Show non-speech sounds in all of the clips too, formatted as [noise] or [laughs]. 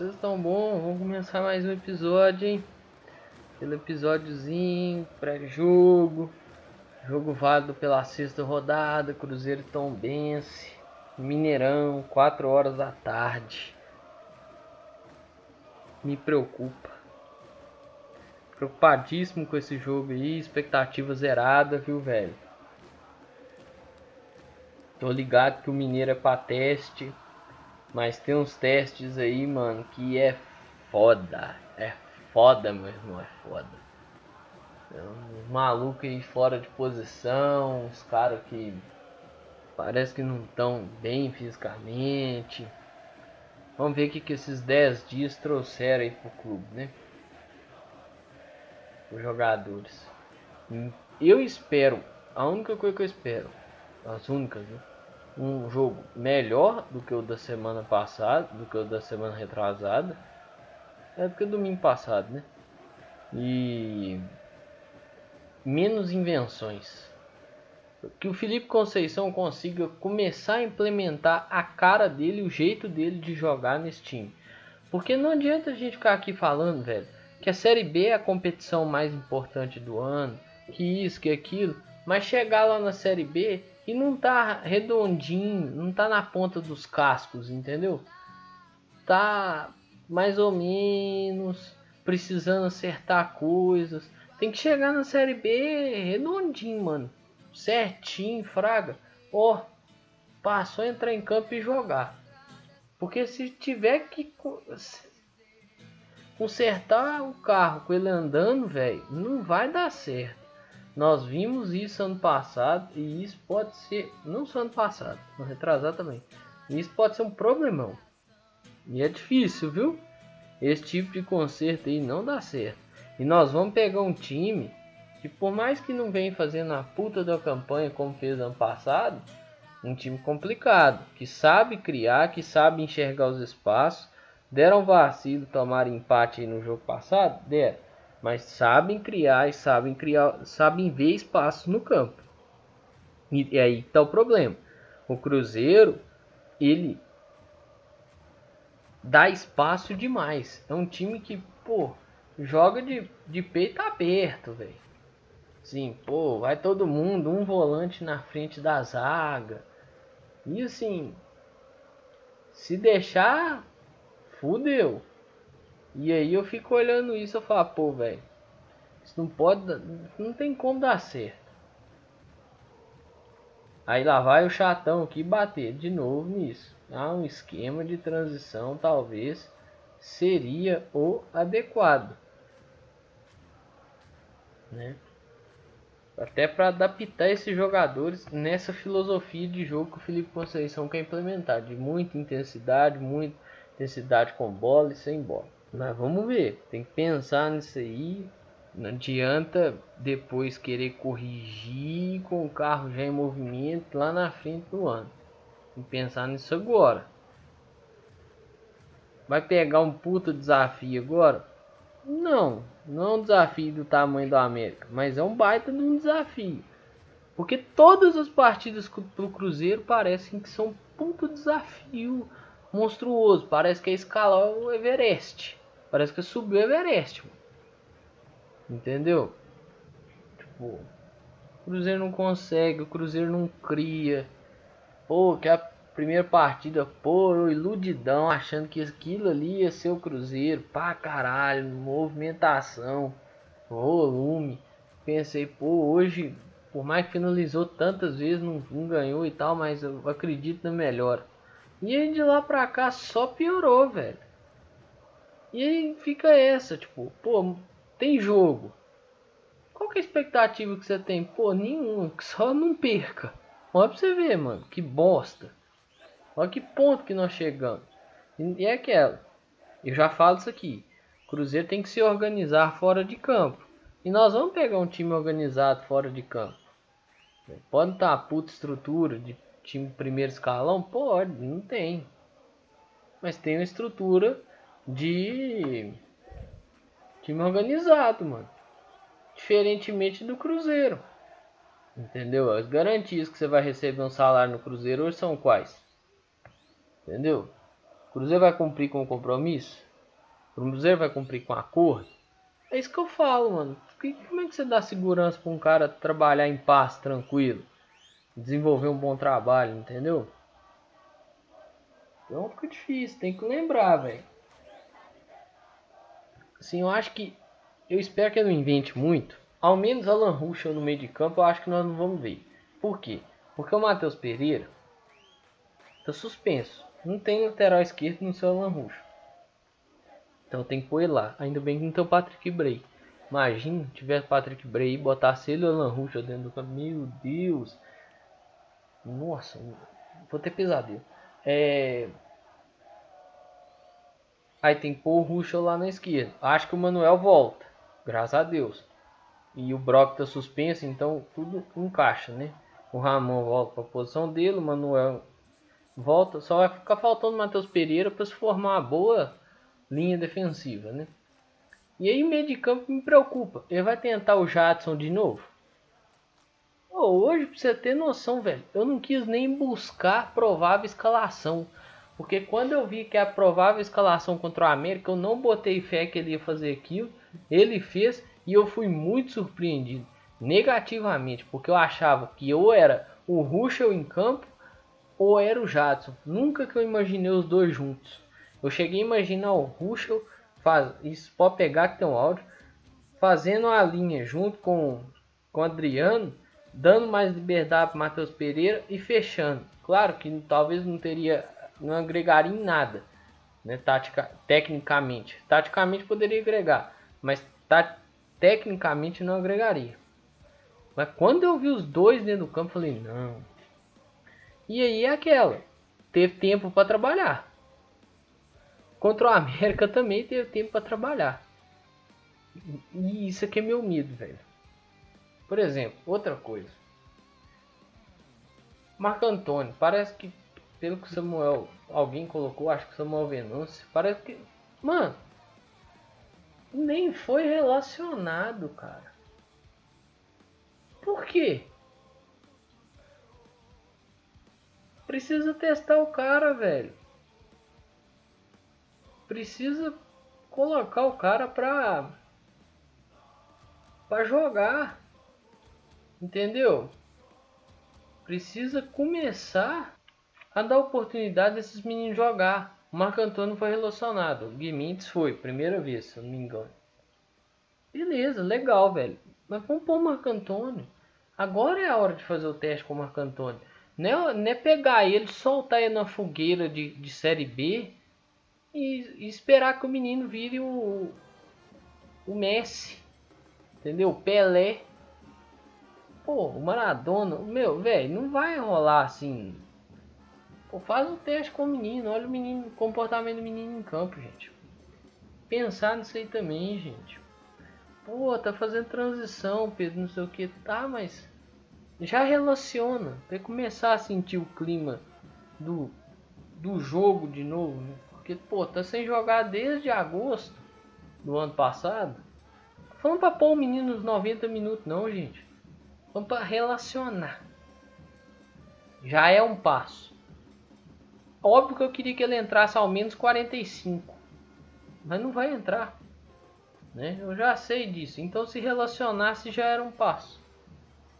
vocês estão bom? Vamos começar mais um episódio, hein? Aquele episódiozinho, pré-jogo. Jogo válido pela sexta rodada, Cruzeiro Tombense, Mineirão, 4 horas da tarde. Me preocupa. Preocupadíssimo com esse jogo aí, expectativa zerada, viu, velho? Tô ligado que o Mineiro é pra teste. Mas tem uns testes aí, mano, que é foda. É foda, meu irmão, é foda. Uns malucos aí fora de posição, uns caras que parece que não estão bem fisicamente. Vamos ver o que, que esses 10 dias trouxeram aí pro clube, né? Os jogadores. Eu espero, a única coisa que eu espero, as únicas, né? Um jogo melhor do que o da semana passada, do que o da semana retrasada. É do que o domingo passado, né? E menos invenções. Que o Felipe Conceição consiga começar a implementar a cara dele, o jeito dele de jogar nesse time. Porque não adianta a gente ficar aqui falando, velho, que a Série B é a competição mais importante do ano, que isso, que aquilo, mas chegar lá na Série B e não tá redondinho, não tá na ponta dos cascos, entendeu? Tá mais ou menos precisando acertar coisas. Tem que chegar na série B redondinho, mano. Certinho, fraga. Ó, oh, passou entrar em campo e jogar. Porque se tiver que consertar o carro com ele andando, velho, não vai dar certo. Nós vimos isso ano passado e isso pode ser, não só ano passado, no retrasado também. Isso pode ser um problemão. E é difícil, viu? Esse tipo de conserto aí não dá certo. E nós vamos pegar um time que por mais que não venha fazendo a puta da campanha como fez ano passado, um time complicado, que sabe criar, que sabe enxergar os espaços. Deram vacilo, tomaram empate no jogo passado? Deram mas sabem criar e sabem criar, sabem ver espaço no campo. E, e aí está o problema. O Cruzeiro, ele dá espaço demais. É um time que, pô, joga de, de peito aberto, velho. Sim, pô, vai todo mundo, um volante na frente da zaga. E assim, se deixar, fudeu. E aí eu fico olhando isso e falo, pô, velho, isso não pode, não tem como dar certo. Aí lá vai o chatão aqui bater de novo nisso. Ah, um esquema de transição talvez seria o adequado, né? Até para adaptar esses jogadores nessa filosofia de jogo que o Felipe Conceição quer implementar, de muita intensidade, muita intensidade com bola e sem bola. Mas vamos ver, tem que pensar nisso aí. Não adianta depois querer corrigir com o carro já em movimento lá na frente do ano. Tem que pensar nisso agora. Vai pegar um puta desafio agora? Não, não é um desafio do tamanho do América, mas é um baita de um desafio. Porque todas as partidas pro Cruzeiro parecem que são um puto desafio monstruoso. Parece que é escalar o Everest. Parece que subiu o Everest. Entendeu? Tipo, o Cruzeiro não consegue, o Cruzeiro não cria. Pô, que a primeira partida, pô, iludidão, achando que aquilo ali ia ser o Cruzeiro. Pá, caralho, movimentação, volume. Pensei, pô, hoje, por mais que finalizou tantas vezes, não, não ganhou e tal, mas eu acredito na melhor. E aí de lá pra cá só piorou, velho. E aí fica essa, tipo, pô, tem jogo. Qual que é a expectativa que você tem? Pô, nenhuma, só não perca. Olha pra você ver, mano, que bosta. Olha que ponto que nós chegamos. E é aquela. Eu já falo isso aqui. Cruzeiro tem que se organizar fora de campo. E nós vamos pegar um time organizado fora de campo. Pode estar puta estrutura de time primeiro escalão? Pode, não tem. Mas tem uma estrutura de time organizado, mano. Diferentemente do Cruzeiro. Entendeu? As garantias que você vai receber um salário no Cruzeiro hoje são quais? Entendeu? O Cruzeiro vai cumprir com o compromisso? O Cruzeiro vai cumprir com acordo? É isso que eu falo, mano. Como é que você dá segurança para um cara trabalhar em paz, tranquilo? Desenvolver um bom trabalho, entendeu? Então fica difícil, tem que lembrar, velho. Assim, eu acho que. Eu espero que ele não invente muito. Ao menos Alan Ruschel no meio de campo, eu acho que nós não vamos ver. Por quê? Porque o Matheus Pereira tá suspenso. Não tem lateral esquerdo no seu Alan Ruschel. Então tem que pôr ele lá. Ainda bem que não tem o Patrick Bray. Imagina, tivesse Patrick Bray e botasse ele Alan Ruschel dentro do campo. Meu Deus. Nossa, vou ter pesadelo. É... Aí tem o Ruschel lá na esquerda. Acho que o Manuel volta. Graças a Deus. E o Brock tá suspenso, então tudo encaixa, né? O Ramon volta para a posição dele, o Manuel volta. Só vai ficar faltando o Matheus Pereira para se formar uma boa linha defensiva, né? E aí meio de campo me preocupa. Ele vai tentar o Jadson de novo? Oh, hoje, pra você ter noção, velho, eu não quis nem buscar provável escalação. Porque quando eu vi que a provável escalação contra o América, eu não botei fé que ele ia fazer aquilo. Ele fez e eu fui muito surpreendido negativamente, porque eu achava que ou era o Ruschel em campo ou era o Jadson. Nunca que eu imaginei os dois juntos. Eu cheguei a imaginar o Ruschel, faz, isso pode pegar que tem um áudio, fazendo a linha junto com, com o Adriano dando mais liberdade para Matheus Pereira e fechando. Claro que talvez não teria, não agregaria em nada, né, tática, tecnicamente. Taticamente poderia agregar, mas tá, tecnicamente não agregaria. Mas quando eu vi os dois dentro do campo, falei, não. E aí é aquela, teve tempo para trabalhar. Contra o América [laughs] também teve tempo para trabalhar. E isso aqui é meu medo, velho. Por exemplo, outra coisa. Marco Antônio, parece que pelo que Samuel, alguém colocou, acho que Samuel Venâncio, parece que, mano, nem foi relacionado, cara. Por quê? Precisa testar o cara, velho. Precisa colocar o cara pra para jogar. Entendeu? Precisa começar a dar oportunidade desses meninos jogar. O Marco Antônio foi relacionado. O Guimintz foi, primeira vez, se eu não me engano. Beleza, legal, velho. Mas vamos pôr o Marco Antônio. Agora é a hora de fazer o teste com o Marco Antônio. Não é, não é pegar ele, soltar ele na fogueira de, de Série B e, e esperar que o menino vire o, o Messi. Entendeu? O Pelé Pô, o Maradona, meu, velho, não vai rolar assim. Pô, faz um teste com o menino, olha o menino, comportamento do menino em campo, gente. Pensar nisso aí também, gente. Pô, tá fazendo transição, Pedro, não sei o que, tá, mas já relaciona, vai começar a sentir o clima do, do jogo de novo, né? Porque, pô, tá sem jogar desde agosto do ano passado. Falando pra pôr o menino nos 90 minutos, não, gente. Vamos para relacionar. Já é um passo. Óbvio que eu queria que ele entrasse ao menos 45. Mas não vai entrar. Né? Eu já sei disso. Então se relacionasse já era um passo.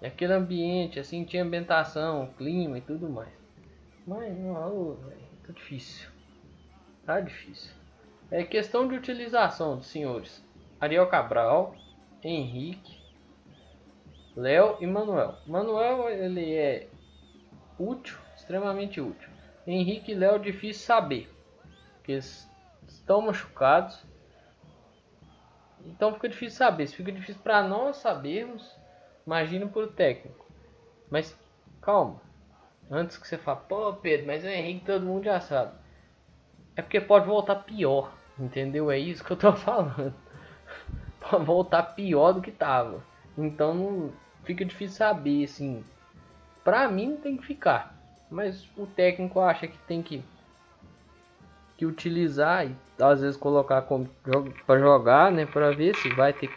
E aquele ambiente, assim, tinha ambientação, clima e tudo mais. Mas não, tá difícil. Tá difícil. É questão de utilização dos senhores. Ariel Cabral, Henrique, Léo e Manuel. Manuel ele é útil, extremamente útil. Henrique e Léo difícil saber, porque estão machucados. Então fica difícil saber. Se fica difícil para nós sabermos, imagina para o técnico. Mas calma. Antes que você fale, pô Pedro, mas o Henrique todo mundo já sabe. É porque pode voltar pior, entendeu? É isso que eu tô [laughs] falando. pode voltar pior do que tava. Então não fica difícil saber, assim. Pra mim tem que ficar. Mas o técnico acha que tem que, que utilizar e às vezes colocar para jogar, né? Para ver se vai ter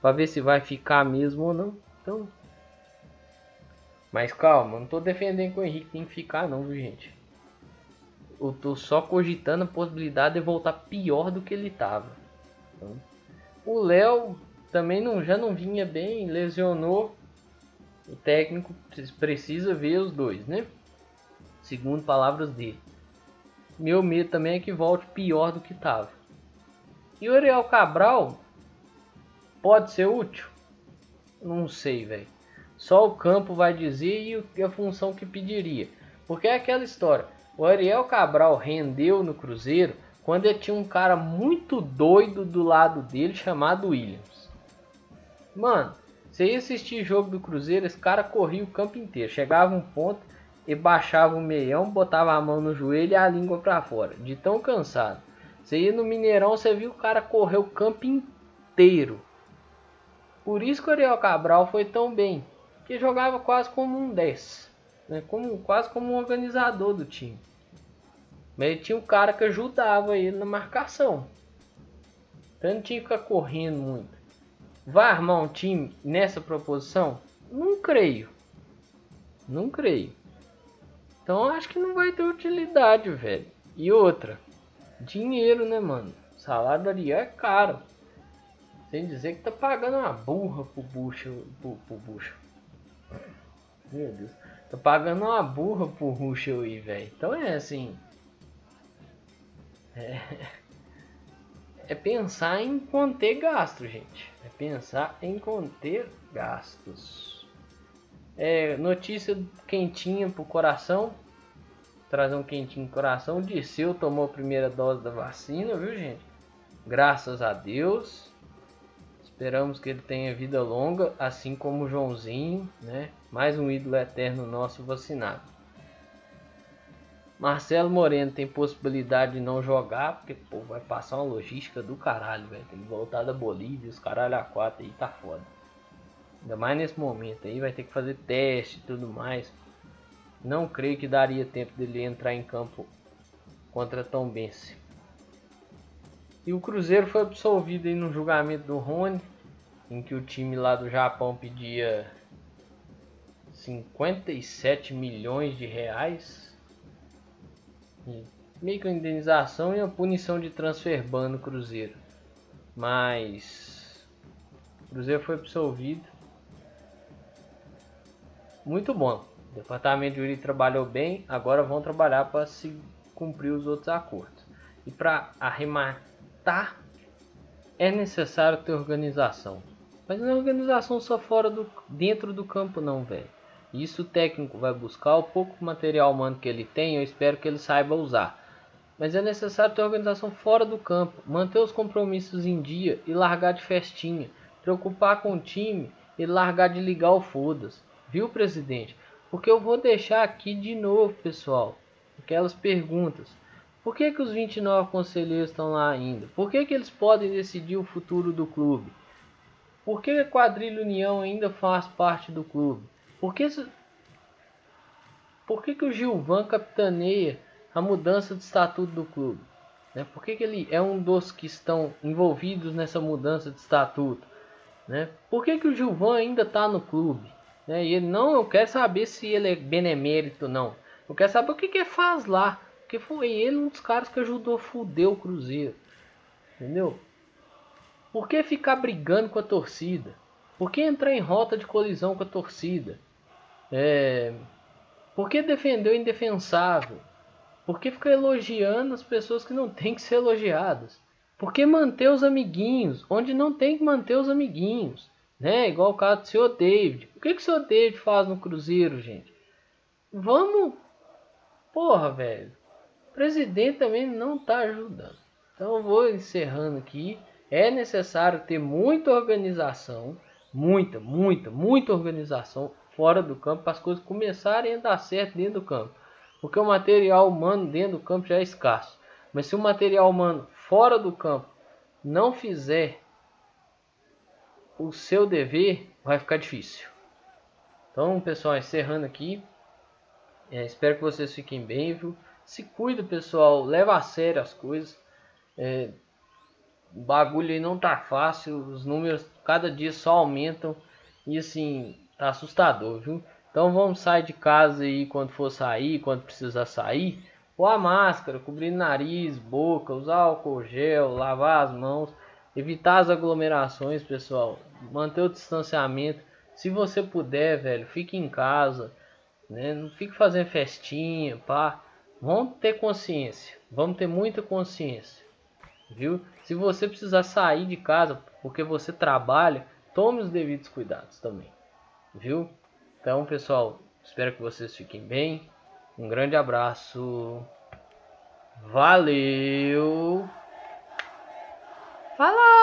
para ver se vai ficar mesmo ou não. Então, mas calma, não tô defendendo que o Henrique tem que ficar não, viu, gente? eu tô só cogitando a possibilidade de voltar pior do que ele tava. Então, o Léo também não, já não vinha bem, lesionou. O técnico precisa ver os dois, né? Segundo palavras dele. Meu medo também é que volte pior do que tava. E o Ariel Cabral pode ser útil? Não sei, velho. Só o campo vai dizer e a função que pediria. Porque é aquela história. O Ariel Cabral rendeu no Cruzeiro quando ele tinha um cara muito doido do lado dele chamado Williams. Mano, você ia assistir jogo do Cruzeiro, esse cara corria o campo inteiro. Chegava um ponto e baixava o meião, botava a mão no joelho e a língua para fora, de tão cansado. Você ia no Mineirão, você viu o cara correr o campo inteiro. Por isso que o Ariel Cabral foi tão bem, que jogava quase como um 10 né? Como, quase como um organizador do time. Mas ele tinha um cara que ajudava ele na marcação. Então não tinha que ficar correndo muito. Vai armar um time nessa proposição? Não creio. Não creio. Então acho que não vai ter utilidade, velho. E outra, dinheiro, né, mano? Salário do Ariel é caro. Sem dizer que tá pagando uma burra pro bucho. Pro, pro bucho. Meu Deus. Tô pagando uma burra pro Ruschel aí, velho. Então é assim. É, [laughs] é pensar em conter gastos, gente. É pensar em conter gastos. É, notícia quentinha pro coração. Trazer um quentinho pro coração. O Disseu tomou a primeira dose da vacina, viu, gente? Graças a Deus. Esperamos que ele tenha vida longa, assim como o Joãozinho, né? Mais um ídolo eterno nosso vacinado. Marcelo Moreno tem possibilidade de não jogar, porque pô, vai passar uma logística do caralho, velho. Tem que voltar da Bolívia, os caralho a quatro aí tá foda. Ainda mais nesse momento aí, vai ter que fazer teste e tudo mais. Não creio que daria tempo dele entrar em campo contra Tom Bense. E o Cruzeiro foi absolvido aí no julgamento do Rony, em que o time lá do Japão pedia 57 milhões de reais. E meio que uma indenização e uma punição de transfer ban no Cruzeiro. Mas o Cruzeiro foi absolvido. Muito bom. O departamento de jurídico trabalhou bem, agora vão trabalhar para se cumprir os outros acordos. E para arrematar, é necessário ter organização. Mas não é organização só fora do dentro do campo não, velho. Isso o técnico vai buscar o pouco material humano que ele tem, eu espero que ele saiba usar. Mas é necessário ter organização fora do campo, manter os compromissos em dia e largar de festinha, preocupar com o time e largar de ligar o foda-se. Viu, presidente? Porque eu vou deixar aqui de novo, pessoal, aquelas perguntas. Por que, que os 29 conselheiros estão lá ainda? Por que, que eles podem decidir o futuro do clube? Por que a quadrilha União ainda faz parte do clube? Por que, por que, que o Gilvan capitaneia a mudança de estatuto do clube? Né? Por que, que ele é um dos que estão envolvidos nessa mudança de estatuto? Né? Por que, que o Gilvan ainda está no clube? Né? E ele não, eu quero saber se ele é benemérito não. Eu quero saber o que, que ele faz lá. Porque foi ele um dos caras que ajudou a fuder o Cruzeiro. Entendeu? Por que ficar brigando com a torcida? Por que entrar em rota de colisão com a torcida? É, por que defender o indefensável? Por que ficar elogiando as pessoas que não têm que ser elogiadas? Por que manter os amiguinhos onde não tem que manter os amiguinhos? Né? Igual o caso do senhor David. O que, que o senhor David faz no Cruzeiro, gente? Vamos. Porra, velho. O presidente também não está ajudando. Então eu vou encerrando aqui. É necessário ter muita organização. Muita, muita, muita organização fora do campo para as coisas começarem a dar certo dentro do campo. Porque o material humano dentro do campo já é escasso. Mas se o material humano fora do campo não fizer o seu dever, vai ficar difícil. Então, pessoal, encerrando aqui. É, espero que vocês fiquem bem, viu? Se cuida, pessoal. Leva a sério as coisas. É, o bagulho aí não tá fácil. Os números cada dia só aumentam. E assim, Tá assustador, viu? Então vamos sair de casa aí quando for sair, quando precisar sair. Pôr a máscara, cobrir nariz, boca, usar álcool gel, lavar as mãos, evitar as aglomerações, pessoal, manter o distanciamento. Se você puder, velho, fique em casa, né? Não fique fazendo festinha, pá. Vamos ter consciência, vamos ter muita consciência, viu? Se você precisar sair de casa porque você trabalha, tome os devidos cuidados também, Viu? Então, pessoal, espero que vocês fiquem bem. Um grande abraço. Valeu. Falou.